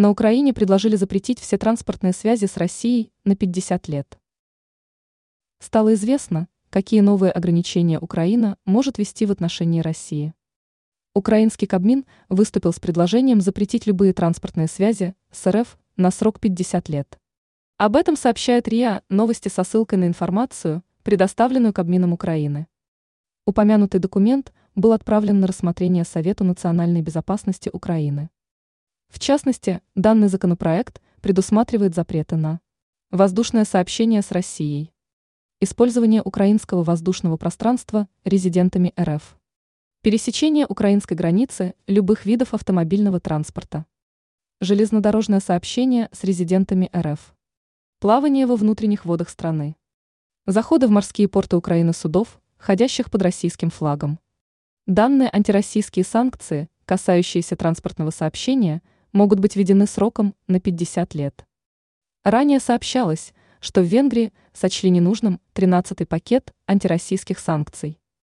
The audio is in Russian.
На Украине предложили запретить все транспортные связи с Россией на 50 лет. Стало известно, какие новые ограничения Украина может ввести в отношении России. Украинский Кабмин выступил с предложением запретить любые транспортные связи с РФ на срок 50 лет. Об этом сообщает РИА новости со ссылкой на информацию, предоставленную Кабмином Украины. Упомянутый документ был отправлен на рассмотрение Совету национальной безопасности Украины. В частности, данный законопроект предусматривает запреты на воздушное сообщение с Россией, использование украинского воздушного пространства резидентами РФ, пересечение украинской границы любых видов автомобильного транспорта, железнодорожное сообщение с резидентами РФ, плавание во внутренних водах страны, заходы в морские порты Украины судов, ходящих под российским флагом. Данные антироссийские санкции, касающиеся транспортного сообщения, могут быть введены сроком на 50 лет. Ранее сообщалось, что в Венгрии сочли ненужным 13-й пакет антироссийских санкций.